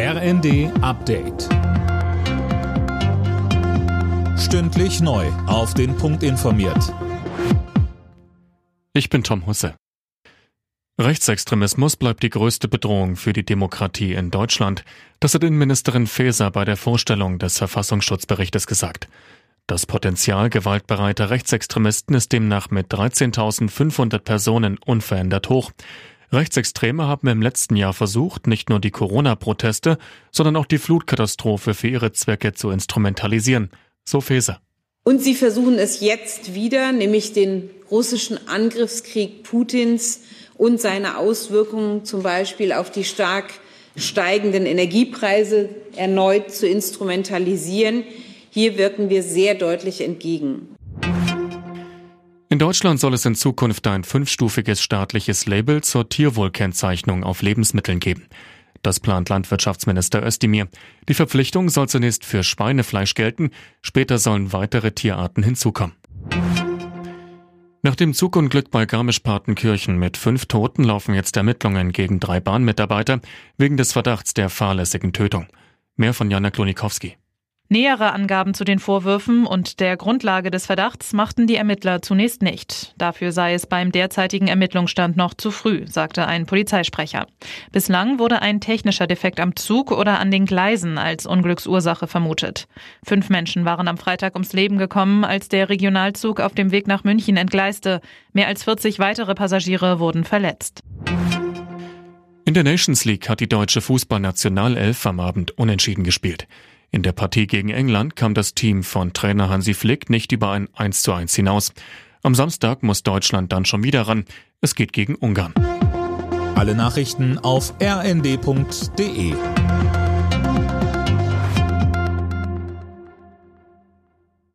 RND Update. Stündlich neu. Auf den Punkt informiert. Ich bin Tom Husse. Rechtsextremismus bleibt die größte Bedrohung für die Demokratie in Deutschland. Das hat Innenministerin Faeser bei der Vorstellung des Verfassungsschutzberichtes gesagt. Das Potenzial gewaltbereiter Rechtsextremisten ist demnach mit 13.500 Personen unverändert hoch. Rechtsextreme haben im letzten Jahr versucht, nicht nur die Corona-Proteste, sondern auch die Flutkatastrophe für ihre Zwecke zu instrumentalisieren. So Feser. Und sie versuchen es jetzt wieder, nämlich den russischen Angriffskrieg Putins und seine Auswirkungen zum Beispiel auf die stark steigenden Energiepreise erneut zu instrumentalisieren. Hier wirken wir sehr deutlich entgegen. In Deutschland soll es in Zukunft ein fünfstufiges staatliches Label zur Tierwohlkennzeichnung auf Lebensmitteln geben. Das plant Landwirtschaftsminister Özdemir. Die Verpflichtung soll zunächst für Schweinefleisch gelten, später sollen weitere Tierarten hinzukommen. Nach dem Zugunglück bei Garmisch-Partenkirchen mit fünf Toten laufen jetzt Ermittlungen gegen drei Bahnmitarbeiter wegen des Verdachts der fahrlässigen Tötung. Mehr von Jana Klonikowski. Nähere Angaben zu den Vorwürfen und der Grundlage des Verdachts machten die Ermittler zunächst nicht. Dafür sei es beim derzeitigen Ermittlungsstand noch zu früh, sagte ein Polizeisprecher. Bislang wurde ein technischer Defekt am Zug oder an den Gleisen als Unglücksursache vermutet. Fünf Menschen waren am Freitag ums Leben gekommen, als der Regionalzug auf dem Weg nach München entgleiste. Mehr als 40 weitere Passagiere wurden verletzt. In der Nations League hat die deutsche Fußballnationalelf am Abend unentschieden gespielt. In der Partie gegen England kam das Team von Trainer Hansi Flick nicht über ein 1 zu 1 hinaus. Am Samstag muss Deutschland dann schon wieder ran. Es geht gegen Ungarn. Alle Nachrichten auf rnd.de